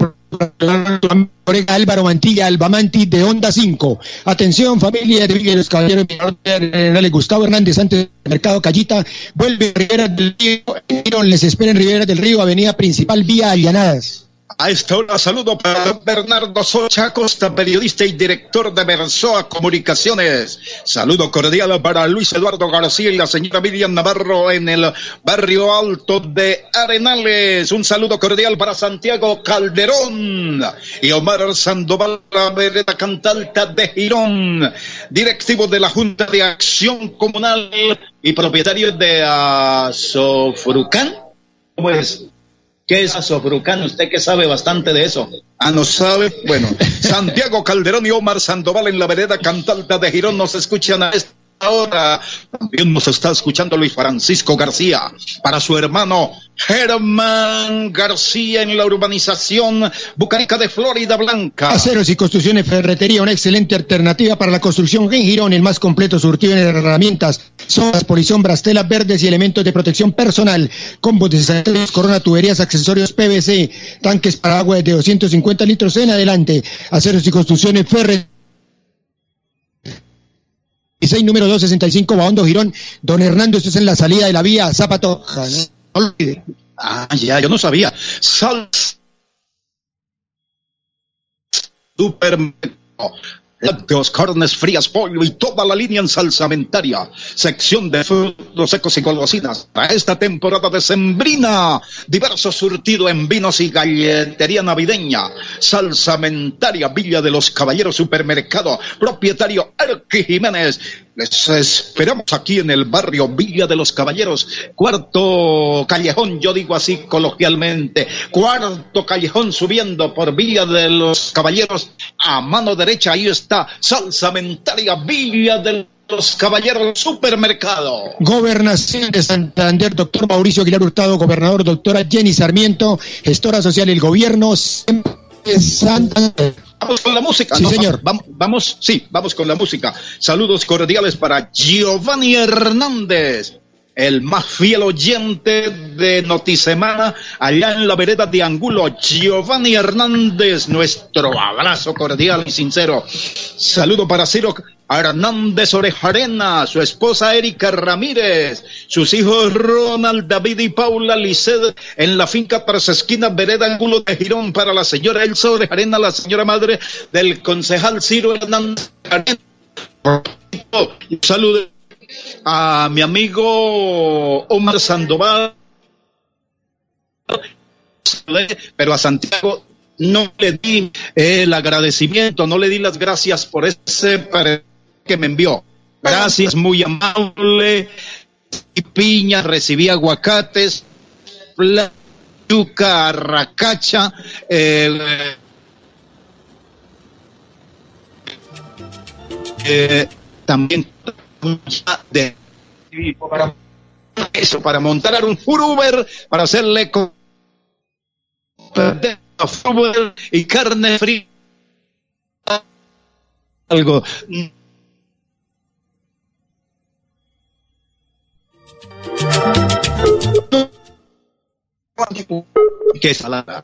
[SPEAKER 2] Álvaro Mantilla, Albamanti de Onda 5. Atención, familia de los Caballeros Generales Gustavo Hernández, antes del Mercado Callita, vuelve Rivera del Río. Les espera en Rivera del Río, Avenida Principal, Vía Allanadas.
[SPEAKER 1] A esta hora saludo para Bernardo Socha Acosta, periodista y director de Versoa Comunicaciones. Saludo cordial para Luis Eduardo García y la señora Miriam Navarro en el barrio alto de Arenales. Un saludo cordial para Santiago Calderón y Omar Sandoval, la vereda Cantalta de Girón, directivo de la Junta de Acción Comunal y propietario de Azofrucán. ¿Cómo es? ¿Qué es Azofrucán? Usted que sabe bastante de eso. Ah, no sabe. Bueno, [laughs] Santiago Calderón y Omar Sandoval en la vereda Cantalta de Girón nos escuchan a esta hora. También nos está escuchando Luis Francisco García para su hermano Germán García en la urbanización Bucarica de Florida Blanca.
[SPEAKER 2] Aceros y Construcciones Ferretería, una excelente alternativa para la construcción en Girón, el más completo surtido en herramientas, sodas, polizón, brastelas verdes y elementos de protección personal, combos de sanitarios, corona, tuberías, accesorios PVC, tanques para agua de 250 litros en adelante. Aceros y Construcciones Ferretería. 16 número 265 Baondo Girón. Don Hernando, esto es en la salida de la vía Zapato. No olvide.
[SPEAKER 1] Ah, ya, yo no sabía. Sal. Supermercado. Lácteos, carnes frías, pollo y toda la línea en salsamentaria. Sección de frutos secos y golosinas. Para esta temporada de sembrina. Diverso surtido en vinos y galletería navideña. Salsamentaria, Villa de los Caballeros Supermercado. Propietario Erki Jiménez. Les esperamos aquí en el barrio Villa de los Caballeros. Cuarto callejón, yo digo así coloquialmente. Cuarto callejón subiendo por Villa de los Caballeros. A mano derecha, ahí está Salsamentaria Villa de los Caballeros Supermercado.
[SPEAKER 2] Gobernación de Santander, doctor Mauricio Aguilar Hurtado, gobernador, doctora Jenny Sarmiento, gestora social del gobierno Santander.
[SPEAKER 1] Vamos con la música.
[SPEAKER 2] Sí,
[SPEAKER 1] No,
[SPEAKER 2] señor.
[SPEAKER 1] Vamos, vamos, sí, vamos con la música. Saludos cordiales para Giovanni Hernández, el más fiel oyente de Notisemana, allá en la vereda de Angulo. Giovanni Hernández, nuestro abrazo cordial y sincero. Saludo para Ciro Hernández Orejarena, su esposa Erika Ramírez, sus hijos Ronald, David y Paula Liced en la finca Tres Esquinas, Vereda Angulo de Girón, para la señora Elsa Orejarena, la señora madre del concejal Ciro Hernández. Un saludo a mi amigo Omar Sandoval, pero a Santiago no le di el agradecimiento, no le di las gracias por ese que me envió. Gracias, muy amable. Y piña, recibí aguacates, yuca, arracacha, eh, también de para eso, para montar un Uber, para hacerle co- Uber y carne fría. Algo. Que salada.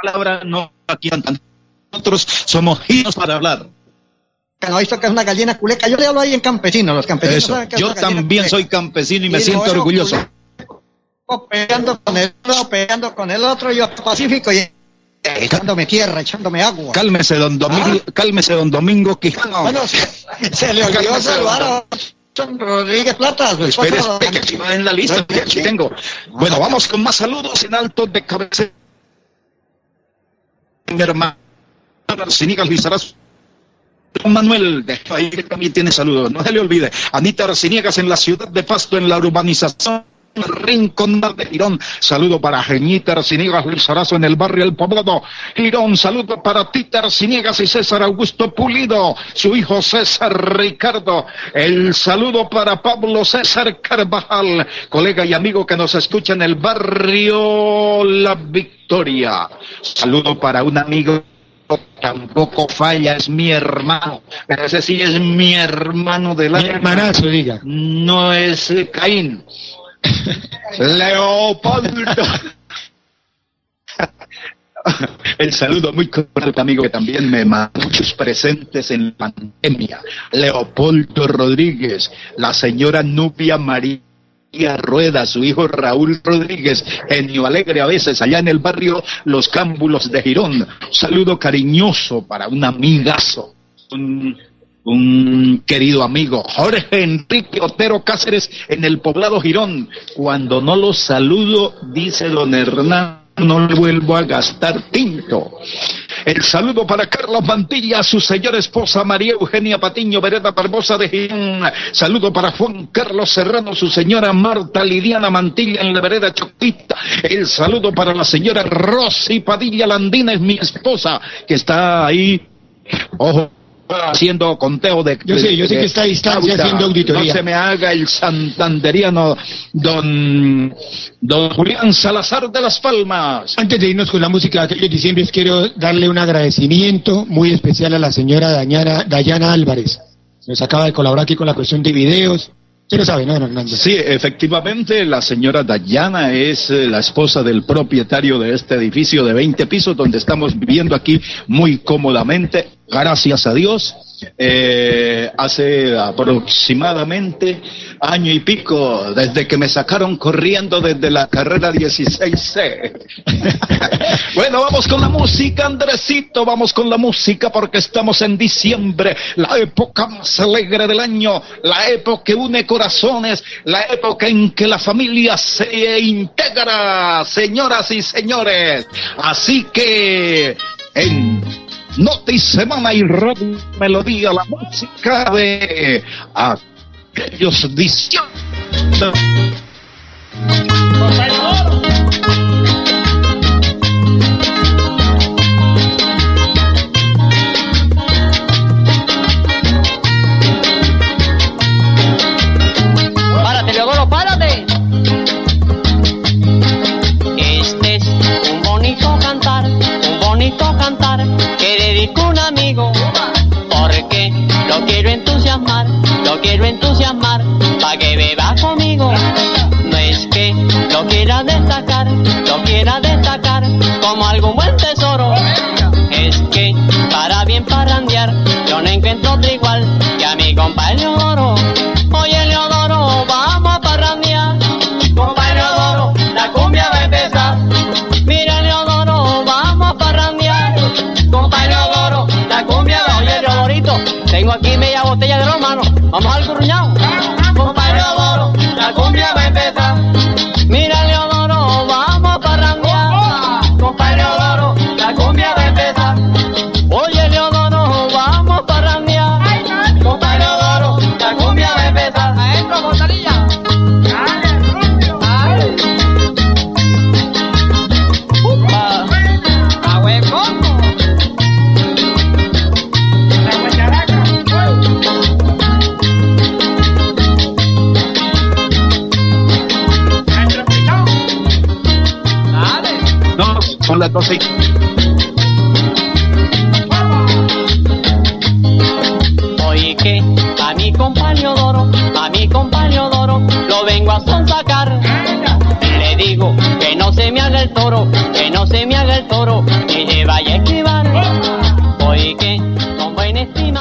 [SPEAKER 1] Palabra no aquí. Nosotros somos giros para hablar.
[SPEAKER 3] Que no ha visto que es una gallina culeca. Yo le hablo ahí en campesino, los campesinos. Saben que
[SPEAKER 1] Yo también
[SPEAKER 3] culeca.
[SPEAKER 1] soy campesino y me siento orgulloso.
[SPEAKER 3] culeco, Peleando con el otro, peleando con el otro, yo pacífico y echándome tierra, echándome agua.
[SPEAKER 1] Cálmese, don Domingo, cálmese, don Domingo Quijano.
[SPEAKER 3] Bueno, se, se le olvidó
[SPEAKER 1] Cálmese,
[SPEAKER 3] saludar a Rodríguez Plata.
[SPEAKER 1] Espere, que aquí va en la lista, tengo. Bueno, vamos con más saludos en alto de cabeza. Mi hermano Lizaraz. Don Manuel de ahí que también tiene saludos, no se le olvide. Anita Arciniegas en la ciudad de Pasto, en la urbanización Rincón de Girón. Saludo para Geñita Arciniegas Lizarazo en el barrio El Poblado. Girón, saludo para Tita Arciniegas y César Augusto Pulido, su hijo César Ricardo. El saludo para Pablo César Carvajal, colega y amigo que nos escucha en el barrio La Victoria. Saludo para un amigo tampoco falla, es mi hermano. Pero ese sí es mi hermano de la.
[SPEAKER 12] Mi hermanazo, diga.
[SPEAKER 1] No es Caín. [laughs] Leopoldo. El saludo muy cordial, amigo, que también me mandó muchos presentes en la pandemia. Leopoldo Rodríguez, la señora Nubia María. Rueda, su hijo Raúl Rodríguez, genio alegre a veces, allá en el barrio Los Cámbulos de Girón. Un saludo cariñoso para un amigazo, un, un querido amigo, Jorge Enrique Otero Cáceres, en el poblado Girón. Cuando no lo saludo, dice don Hernán, no le vuelvo a gastar tinto. El saludo para Carla Mantilla, su señora esposa María Eugenia Patiño Vereda Barbosa de Girón. Saludo para Juan Carlos Serrano, su señora Marta Lidiana Mantilla en la vereda Choquita. El saludo para la señora Rosy Padilla Landina, es mi esposa, que está ahí. Ojo haciendo conteo de
[SPEAKER 12] Yo sé, yo sé que está a distancia haciendo auditoría.
[SPEAKER 1] No se me haga el santanderiano don don Julián Salazar de las Palmas.
[SPEAKER 12] Antes de irnos con la música de aquellos diciembre, quiero darle un agradecimiento muy especial a la señora Dayana, Dayana Álvarez. Nos acaba de colaborar aquí con la cuestión de videos. Usted lo sabe, ¿no, Hernando?
[SPEAKER 1] Sí, efectivamente, la señora Dayana es eh, la esposa del propietario de este edificio de 20 pisos donde estamos viviendo aquí muy cómodamente, gracias a Dios. Eh, hace aproximadamente año y pico, desde que me sacaron corriendo desde la carrera 16C. [laughs] bueno, vamos con la música, Andresito, vamos con la música porque estamos en diciembre, la época más alegre del año, la época que une corazones, la época en que la familia se integra, señoras y señores. Así que, en Noti Semana y Radio Melodía, la música de aquellos diciembre.
[SPEAKER 14] Lo quiero entusiasmar para que beba conmigo. No es que lo quiera destacar, lo quiera destacar como algún buen tesoro. Es que para bien parrandear yo no encuentro otro igual romano. Vamos al curruñado.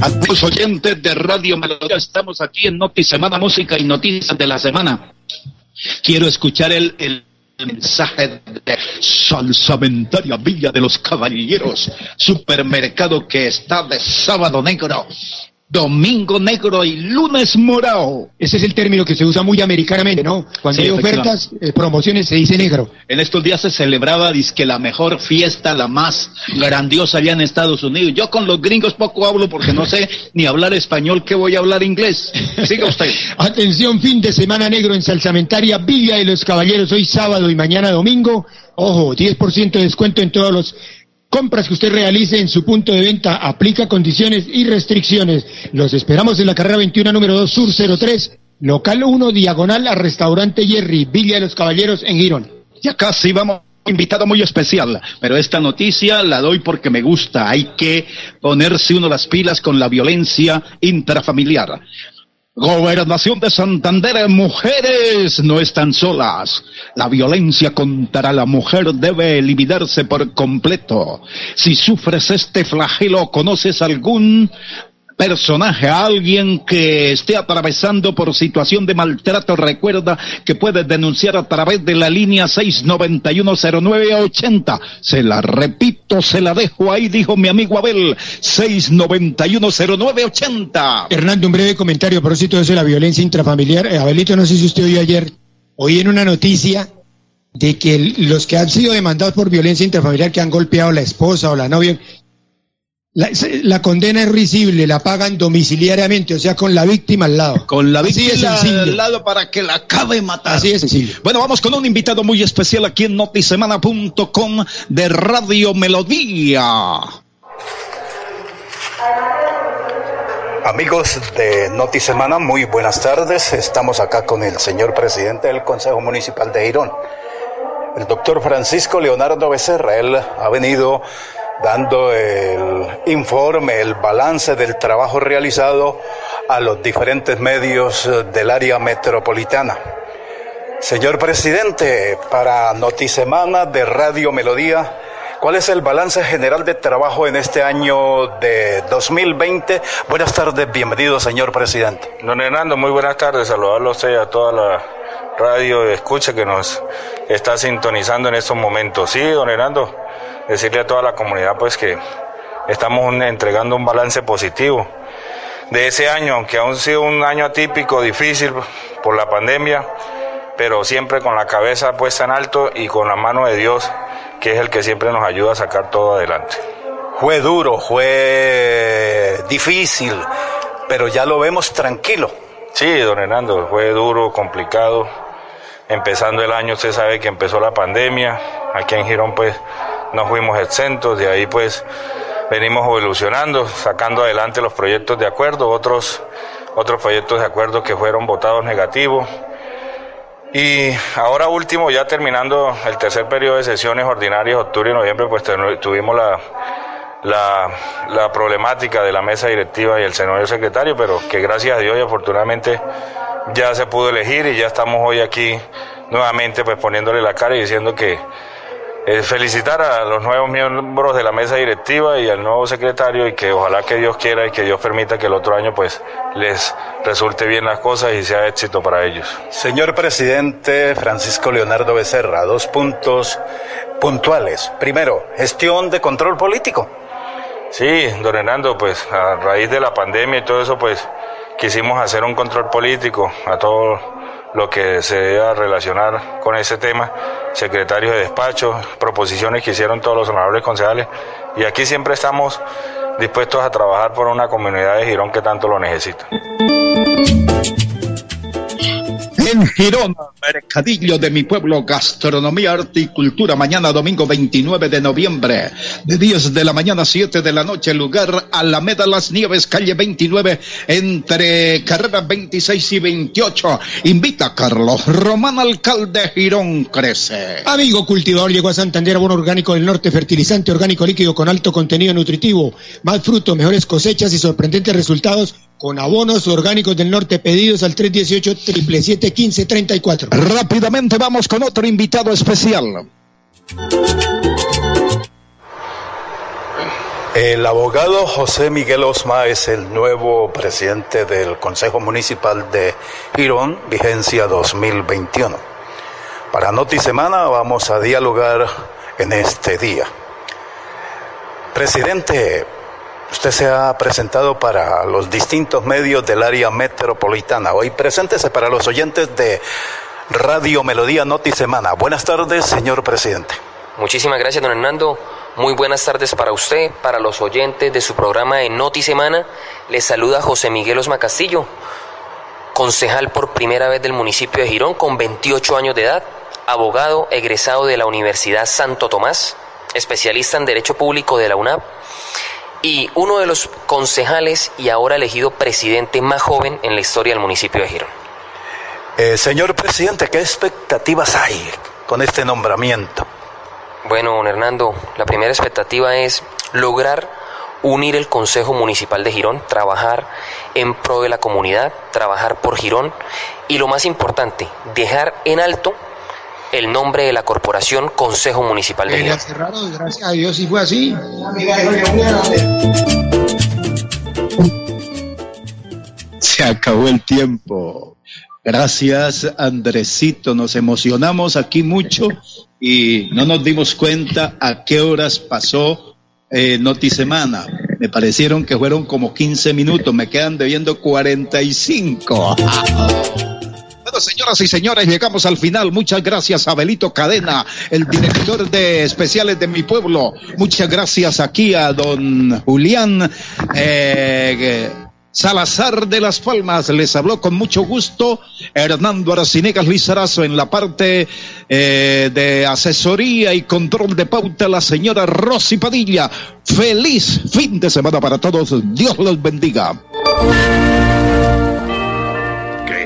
[SPEAKER 1] Amigos oyentes de Radio Melodía, estamos aquí en Noti Semana Música y Noticias de la Semana. Quiero escuchar el, el mensaje de Salsamentaria Villa de los Caballeros, supermercado que está de sábado negro. Domingo negro y lunes morado.
[SPEAKER 2] Ese es el término que se usa muy americanamente, ¿no? Cuando
[SPEAKER 1] Sí,
[SPEAKER 2] hay ofertas, eh, promociones, se dice negro.
[SPEAKER 1] En estos días se celebraba que la mejor fiesta, la más grandiosa allá en Estados Unidos. Yo con los gringos poco hablo porque no sé ni hablar español, que voy a hablar inglés. Siga usted. [laughs]
[SPEAKER 2] Atención, fin de semana negro en Salsamentaria Villa de los Caballeros, hoy sábado y mañana domingo. Ojo, 10% de descuento en todos los compras que usted realice en su punto de venta. Aplica condiciones y restricciones. Los esperamos en la carrera 21, número 2, Sur 03, local 1, diagonal al restaurante Jerry, Villa de los Caballeros en Girón.
[SPEAKER 1] Ya casi vamos. Invitado muy especial, pero esta noticia la doy porque me gusta. Hay que ponerse uno las pilas con la violencia intrafamiliar. Gobernación de Santander, mujeres no están solas. La violencia contra la mujer debe eliminarse por completo. Si sufres este flagelo conoces algún personaje, a alguien que esté atravesando por situación de maltrato, recuerda que puedes denunciar a través de la línea 6910980. Se la repito, se la dejo ahí, dijo mi amigo Abel, 6910980.
[SPEAKER 2] Hernando, un breve comentario a propósito de eso de la violencia intrafamiliar. Eh, Abelito, no sé si usted oyó ayer, oí en una noticia de que los que han sido demandados por violencia intrafamiliar, que han golpeado a la esposa o la novia, la, condena es risible, la pagan domiciliariamente, o sea, con la víctima al lado.
[SPEAKER 1] Con la víctima al lado para que la acabe matar.
[SPEAKER 2] Así de sencillo.
[SPEAKER 1] Bueno, vamos con un invitado muy especial aquí en notisemana.com de Radio Melodía.
[SPEAKER 15] Amigos de Notisemana, muy buenas tardes. Estamos acá con el señor presidente del Consejo Municipal de Girón, el doctor Francisco Leonardo Becerra. Él ha venido dando el informe, el balance del trabajo realizado a los diferentes medios eh, del área metropolitana. Señor presidente, para Notisemana de Radio Melodía, ¿cuál es el balance general de trabajo en este año de 2020? Buenas tardes, bienvenido, señor presidente.
[SPEAKER 16] Don Hernando, muy buenas tardes. Saludarlo a y a toda la radio escucha que nos está sintonizando en estos momentos. Sí, don Hernando, decirle a toda la comunidad pues que estamos entregando un balance positivo de ese año, aunque aún ha sido un año atípico, difícil por la pandemia, pero siempre con la cabeza puesta en alto y con la mano de Dios, que es el que siempre nos ayuda a sacar todo adelante.
[SPEAKER 15] Fue duro, fue difícil, pero ya lo vemos tranquilo.
[SPEAKER 16] Sí, don Hernando, fue duro, complicado. Empezando el año, usted sabe que empezó la pandemia. Aquí en Girón, pues, no fuimos exentos. De ahí, pues, venimos evolucionando, sacando adelante los proyectos de acuerdo, otros, otros proyectos de acuerdo que fueron votados negativos. Y ahora último, ya terminando el tercer periodo de sesiones ordinarias, octubre y noviembre, pues tuvimos la, la, la problemática de la mesa directiva y el señor secretario, pero que gracias a Dios y afortunadamente ya se pudo elegir y ya estamos hoy aquí nuevamente pues poniéndole la cara y diciendo que eh, felicitar a los nuevos miembros de la mesa directiva y al nuevo secretario y que ojalá que Dios quiera y que Dios permita que el otro año pues les resulte bien las cosas y sea éxito para ellos.
[SPEAKER 15] Señor presidente Francisco Leonardo Becerra, dos puntos puntuales. Primero, gestión de control político.
[SPEAKER 16] Sí, don Hernando, pues a raíz de la pandemia y todo eso, pues quisimos hacer un control político a todo lo que se deba relacionar con ese tema, secretarios de despacho, proposiciones que hicieron todos los honorables concejales, y aquí siempre estamos dispuestos a trabajar por una comunidad de Girón que tanto lo necesita.
[SPEAKER 1] Girona, Mercadillo de mi pueblo, gastronomía, arte y cultura. Mañana, domingo 29 de noviembre, de 10 de la mañana a 7 de la noche, lugar Alameda Las Nieves, calle 29, entre carreras 26 y 28. Invita a Carlos Román, alcalde Girón, crece.
[SPEAKER 2] Amigo cultivador, llegó a Santander abono orgánico del norte, fertilizante orgánico líquido con alto contenido nutritivo, más fruto, mejores cosechas y sorprendentes resultados con abonos orgánicos del norte pedidos al 318 777 1534.
[SPEAKER 1] Rápidamente vamos con otro invitado especial.
[SPEAKER 15] El abogado José Miguel Osma es el nuevo presidente del Consejo Municipal de Girón, vigencia 2021. Para Noti Semana vamos a dialogar en este día. Presidente,
[SPEAKER 1] Usted se ha presentado para los distintos medios del área metropolitana. Hoy preséntese para los oyentes de Radio Melodía Noti Semana. Buenas tardes, señor presidente.
[SPEAKER 17] Muchísimas gracias, don Hernando. Muy buenas tardes para usted, para los oyentes de su programa de Noti Semana. Les saluda José Miguel Osma Castillo, concejal por primera vez del municipio de Girón, con 28 años de edad, abogado egresado de la Universidad Santo Tomás, especialista en Derecho Público de la UNAP y uno de los concejales y ahora elegido presidente más joven en la historia del municipio de Girón.
[SPEAKER 1] Eh, señor presidente, ¿qué expectativas hay con este nombramiento?
[SPEAKER 17] Bueno, don Hernando, la primera expectativa es lograr unir el Consejo Municipal de Girón, trabajar en pro de la comunidad, trabajar por Girón y lo más importante, dejar en alto el nombre de la corporación Consejo Municipal de Girón.
[SPEAKER 12] gracias a Dios, y fue así.
[SPEAKER 1] Se acabó el tiempo. Gracias, Andresito. Nos emocionamos aquí mucho y no nos dimos cuenta a qué horas pasó eh, Notisemana. Me parecieron que fueron como 15 minutos, me quedan debiendo 45. Señoras y señores, llegamos al final. Muchas gracias a Belito Cadena, el director de especiales de mi pueblo. Muchas gracias aquí a don Julián. Eh, Salazar de las Palmas les habló con mucho gusto Hernando Aracinegas Lizarazo en la parte eh, de asesoría y control de pauta la señora Rosy Padilla. Feliz fin de semana para todos. Dios los bendiga.